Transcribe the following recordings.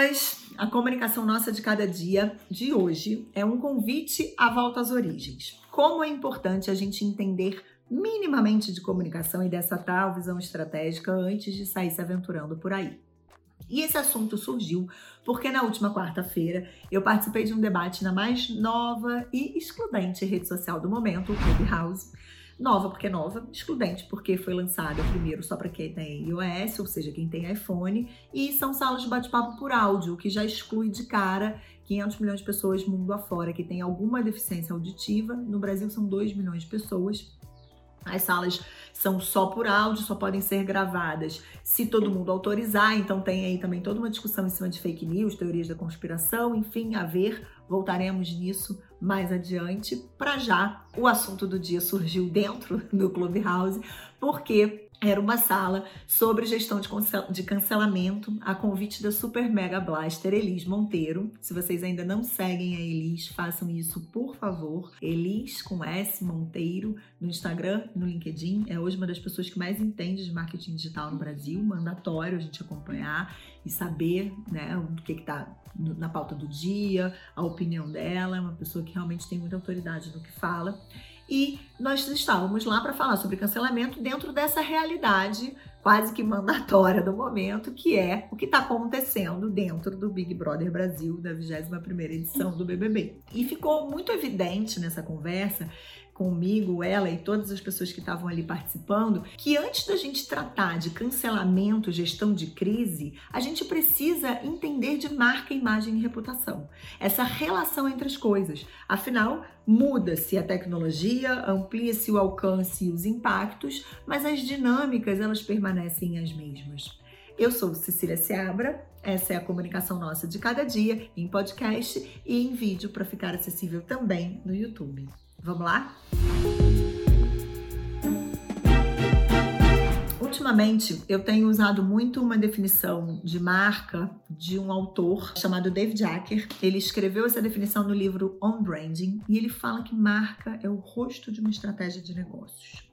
pessoas! A comunicação nossa de cada dia de hoje é um convite à volta às origens. Como é importante a gente entender minimamente de comunicação e dessa tal visão estratégica antes de sair se aventurando por aí. E esse assunto surgiu porque na última quarta-feira eu participei de um debate na mais nova e excludente rede social do momento, o Clubhouse, Nova porque é nova, excludente porque foi lançada primeiro só para quem tem iOS, ou seja, quem tem iPhone, e são salas de bate-papo por áudio, que já exclui de cara 500 milhões de pessoas mundo afora que tem alguma deficiência auditiva. No Brasil são 2 milhões de pessoas. As salas são só por áudio, só podem ser gravadas se todo mundo autorizar. Então tem aí também toda uma discussão em cima de fake news, teorias da conspiração, enfim, a ver. Voltaremos nisso mais adiante. Para já, o assunto do dia surgiu dentro do Clubhouse, porque era uma sala sobre gestão de cancelamento a convite da Super Mega Blaster Elis Monteiro. Se vocês ainda não seguem a Elis, façam isso por favor. Elis com S Monteiro no Instagram no LinkedIn. É hoje uma das pessoas que mais entende de marketing digital no Brasil. Mandatório a gente acompanhar e saber né, o que está na pauta do dia, a opinião dela. É uma pessoa que realmente tem muita autoridade no que fala e nós estávamos lá para falar sobre cancelamento dentro dessa realidade quase que mandatória do momento, que é o que está acontecendo dentro do Big Brother Brasil, da 21ª edição do BBB. E ficou muito evidente nessa conversa comigo, ela e todas as pessoas que estavam ali participando, que antes da gente tratar de cancelamento, gestão de crise, a gente precisa entender de marca, imagem e reputação. Essa relação entre as coisas. Afinal, muda-se a tecnologia, amplia-se o alcance e os impactos, mas as dinâmicas elas permanecem as mesmas. Eu sou Cecília Seabra, essa é a comunicação nossa de cada dia, em podcast e em vídeo para ficar acessível também no YouTube. Vamos lá? Ultimamente, eu tenho usado muito uma definição de marca de um autor chamado Dave Jacker. Ele escreveu essa definição no livro On Branding e ele fala que marca é o rosto de uma estratégia de negócios.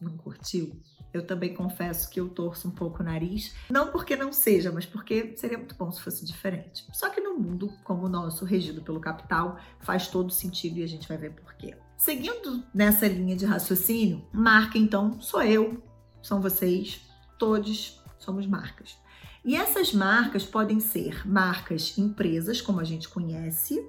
Não curtiu? Eu também confesso que eu torço um pouco o nariz, não porque não seja, mas porque seria muito bom se fosse diferente. Só que no mundo como o nosso, regido pelo capital, faz todo sentido e a gente vai ver por quê. Seguindo nessa linha de raciocínio, marca então sou eu, são vocês, todos somos marcas. E essas marcas podem ser marcas empresas, como a gente conhece,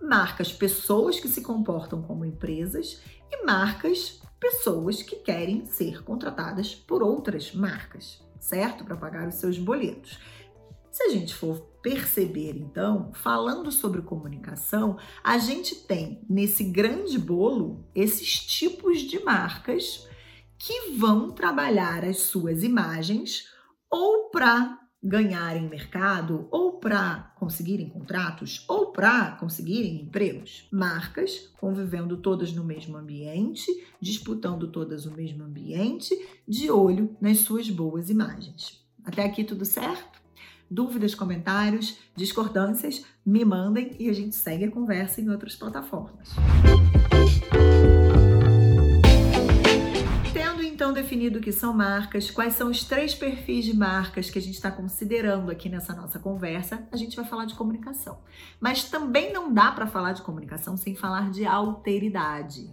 marcas pessoas que se comportam como empresas e marcas pessoas que querem ser contratadas por outras marcas, certo? Para pagar os seus boletos. Se a gente for perceber, então, falando sobre comunicação, a gente tem nesse grande bolo esses tipos de marcas que vão trabalhar as suas imagens ou para ganharem mercado, ou para conseguirem contratos, ou para conseguirem empregos. Marcas convivendo todas no mesmo ambiente, disputando todas o mesmo ambiente, de olho nas suas boas imagens. Até aqui tudo certo? Dúvidas, comentários, discordâncias, me mandem e a gente segue a conversa em outras plataformas. Definido o que são marcas, quais são os três perfis de marcas que a gente está considerando aqui nessa nossa conversa, a gente vai falar de comunicação. Mas também não dá para falar de comunicação sem falar de alteridade.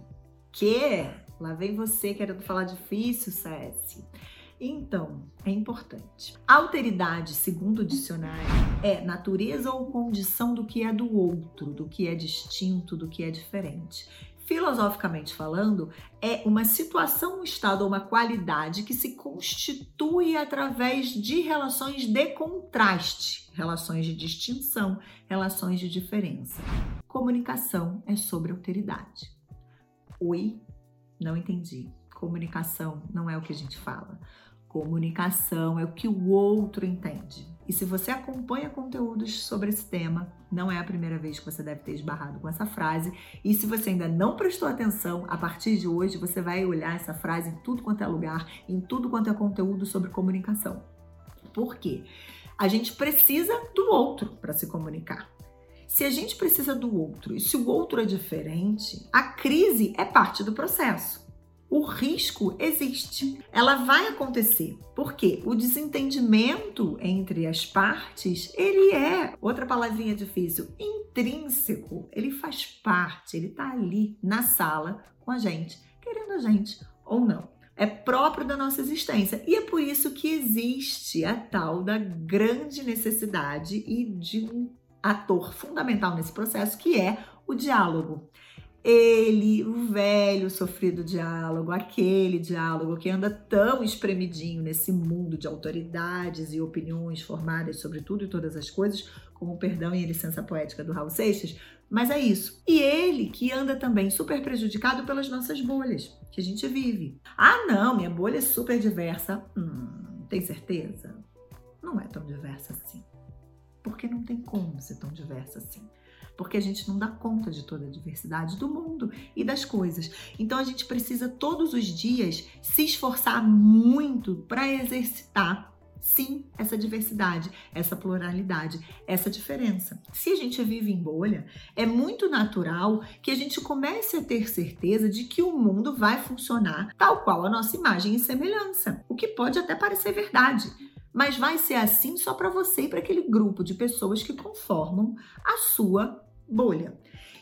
Que lá vem você querendo falar difícil, Cési. Então, é importante. Alteridade, segundo o dicionário, é natureza ou condição do que é do outro, do que é distinto, do que é diferente filosoficamente falando, é uma situação, um estado ou uma qualidade que se constitui através de relações de contraste, relações de distinção, relações de diferença. Comunicação é sobre alteridade. Oi? Não entendi. Comunicação não é o que a gente fala. Comunicação é o que o outro entende. E se você acompanha conteúdos sobre esse tema, não é a primeira vez que você deve ter esbarrado com essa frase. E se você ainda não prestou atenção, a partir de hoje você vai olhar essa frase em tudo quanto é lugar, em tudo quanto é conteúdo sobre comunicação. Por quê? A gente precisa do outro para se comunicar. Se a gente precisa do outro e se o outro é diferente, a crise é parte do processo. O risco existe. Ela vai acontecer. Porque o desentendimento entre as partes, ele é, outra palavrinha difícil, intrínseco. Ele faz parte, ele está ali na sala com a gente, querendo a gente ou não. É próprio da nossa existência. E é por isso que existe a tal da grande necessidade e de um ator fundamental nesse processo, que é o diálogo ele, o velho sofrido diálogo, aquele diálogo que anda tão espremidinho nesse mundo de autoridades e opiniões formadas sobre tudo e todas as coisas, como o perdão e a licença poética do Raul Seixas, mas é isso. E ele que anda também super prejudicado pelas nossas bolhas que a gente vive. Ah, não, minha bolha é super diversa. Hum, tem certeza? Não é tão diversa assim. Porque não tem como ser tão diversa assim porque a gente não dá conta de toda a diversidade do mundo e das coisas. Então a gente precisa todos os dias se esforçar muito para exercitar sim essa diversidade, essa pluralidade, essa diferença. Se a gente vive em bolha, é muito natural que a gente comece a ter certeza de que o mundo vai funcionar tal qual a nossa imagem e semelhança, o que pode até parecer verdade mas vai ser assim só para você e para aquele grupo de pessoas que conformam a sua bolha.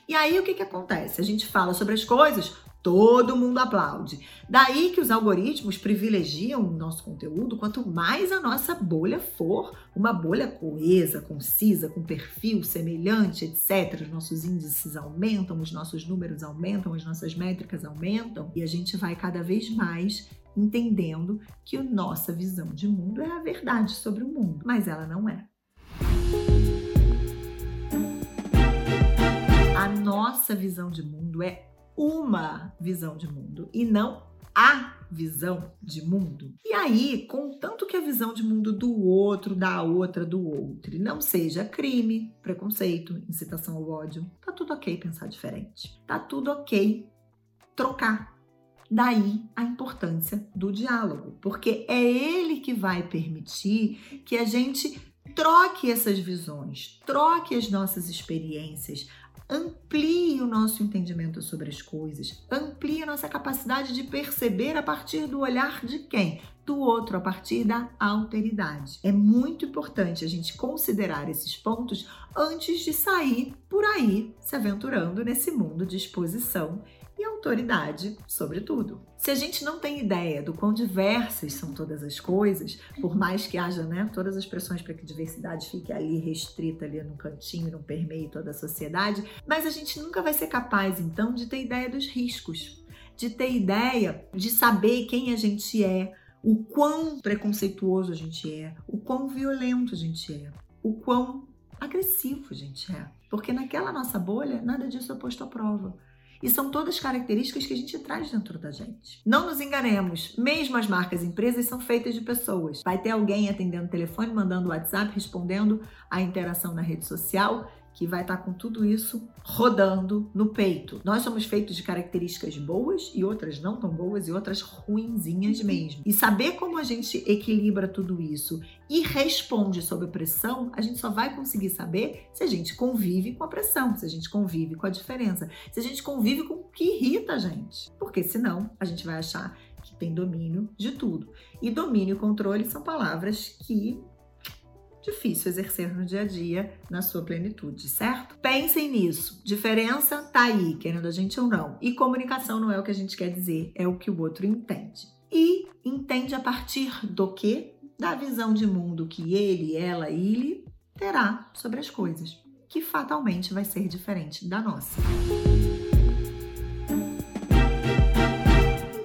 E aí o que, que acontece? A gente fala sobre as coisas, todo mundo aplaude. Daí que os algoritmos privilegiam o nosso conteúdo, quanto mais a nossa bolha for uma bolha coesa, concisa, com perfil semelhante, etc. Os nossos índices aumentam, os nossos números aumentam, as nossas métricas aumentam e a gente vai cada vez mais entendendo que a nossa visão de mundo é a verdade sobre o mundo, mas ela não é. A nossa visão de mundo é uma visão de mundo e não a visão de mundo. E aí, contanto que a visão de mundo do outro, da outra, do outro, não seja crime, preconceito, incitação ao ódio, tá tudo ok pensar diferente. Tá tudo ok trocar. Daí a importância do diálogo, porque é ele que vai permitir que a gente troque essas visões, troque as nossas experiências, amplie o nosso entendimento sobre as coisas, amplie a nossa capacidade de perceber a partir do olhar de quem? Do outro, a partir da alteridade. É muito importante a gente considerar esses pontos antes de sair por aí se aventurando nesse mundo de exposição e autoridade, sobretudo. Se a gente não tem ideia do quão diversas são todas as coisas, por mais que haja né, todas as pressões para que diversidade fique ali restrita ali no cantinho, não permeie toda a sociedade, mas a gente nunca vai ser capaz então de ter ideia dos riscos, de ter ideia de saber quem a gente é, o quão preconceituoso a gente é, o quão violento a gente é, o quão agressivo a gente é. Porque naquela nossa bolha, nada disso é posto à prova. E são todas características que a gente traz dentro da gente. Não nos enganemos, mesmo as marcas e empresas são feitas de pessoas. Vai ter alguém atendendo o telefone, mandando WhatsApp, respondendo a interação na rede social que vai estar tá com tudo isso rodando no peito. Nós somos feitos de características boas e outras não tão boas e outras ruinzinhas mesmo. E saber como a gente equilibra tudo isso e responde sob pressão, a gente só vai conseguir saber se a gente convive com a pressão, se a gente convive com a diferença, se a gente convive com o que irrita a gente. Porque senão a gente vai achar que tem domínio de tudo. E domínio e controle são palavras que difícil exercer no dia a dia na sua plenitude, certo? Pensem nisso. Diferença tá aí, querendo a gente ou não. E comunicação não é o que a gente quer dizer, é o que o outro entende. E entende a partir do que? Da visão de mundo que ele, ela, ele terá sobre as coisas, que fatalmente vai ser diferente da nossa.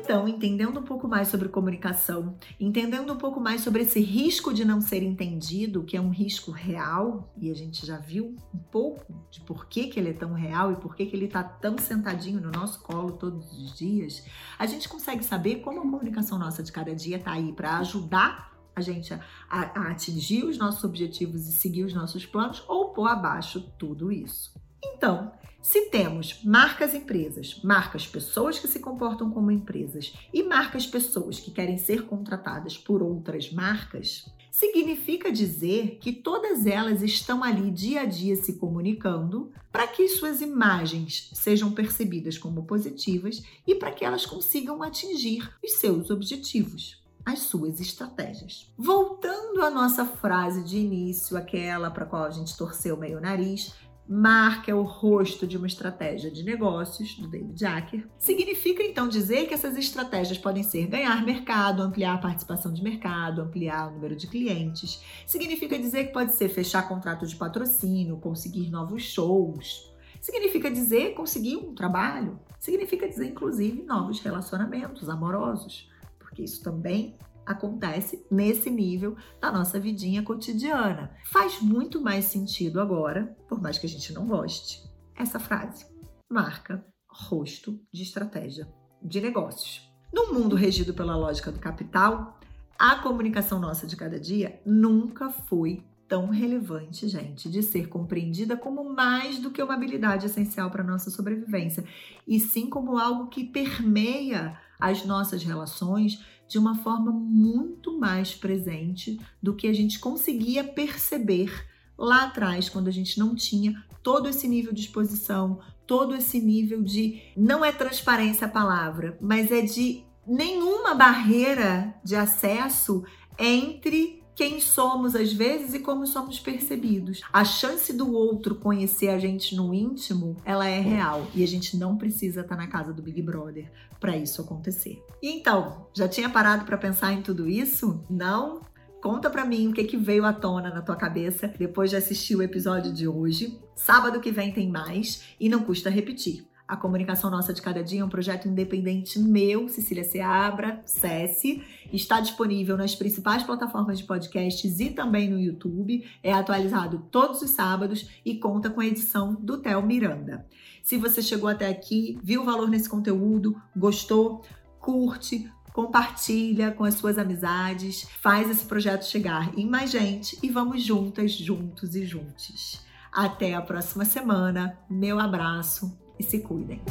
Então, entendendo um pouco mais sobre comunicação, entendendo um pouco mais sobre esse risco de não ser entendido, que é um risco real, e a gente já viu um pouco de por que, que ele é tão real e por que, que ele está tão sentadinho no nosso colo todos os dias, a gente consegue saber como a comunicação nossa de cada dia está aí para ajudar a gente a, a, atingir os nossos objetivos e seguir os nossos planos ou pôr abaixo tudo isso. Então, Se temos marcas empresas, marcas pessoas que se comportam como empresas e marcas pessoas que querem ser contratadas por outras marcas, significa dizer que todas elas estão ali dia a dia se comunicando para que suas imagens sejam percebidas como positivas e para que elas consigam atingir os seus objetivos as suas estratégias. Voltando à nossa frase de início, aquela para qual a gente torceu meio o nariz, marca o rosto de uma estratégia de negócios, do David Jacker. Significa então dizer que essas estratégias podem ser ganhar mercado, ampliar a participação de mercado, ampliar o número de clientes. Significa dizer que pode ser fechar contrato de patrocínio, conseguir novos shows. Significa dizer conseguir um trabalho. Significa dizer, inclusive, novos relacionamentos amorosos, porque isso também acontece nesse nível da nossa vidinha cotidiana. Faz muito mais sentido agora, por mais que a gente não goste, essa frase. Marca, rosto de estratégia de negócios. No mundo regido pela lógica do capital, a comunicação nossa de cada dia nunca foi tão relevante, gente, de ser compreendida como mais do que uma habilidade essencial para nossa sobrevivência, e sim como algo que permeia as nossas relações de uma forma muito mais presente do que a gente conseguia perceber lá atrás, quando a gente não tinha todo esse nível de exposição, todo esse nível de. Não é transparência a palavra, mas é de nenhuma barreira de acesso entre quem somos às vezes e como somos percebidos. A chance do outro conhecer a gente no íntimo, ela é real e a gente não precisa estar na casa do Big Brother para isso acontecer. Então, já tinha parado para pensar em tudo isso? Não? Conta para mim o que, que veio à tona na tua cabeça depois de assistir o episódio de hoje. Sábado que vem tem mais e não custa repetir. A Comunicação Nossa de Cada Dia é um projeto independente meu, Cecília Seabra, SESI. Está disponível nas principais plataformas de podcasts e também no YouTube. É atualizado todos os sábados e conta com a edição do Theo Miranda. Se você chegou até aqui, viu o valor nesse conteúdo, gostou, curte, compartilha com as suas amizades, faz esse projeto chegar em mais gente e vamos juntas, juntos e juntos. Até a próxima semana. Meu abraço e se cuidem.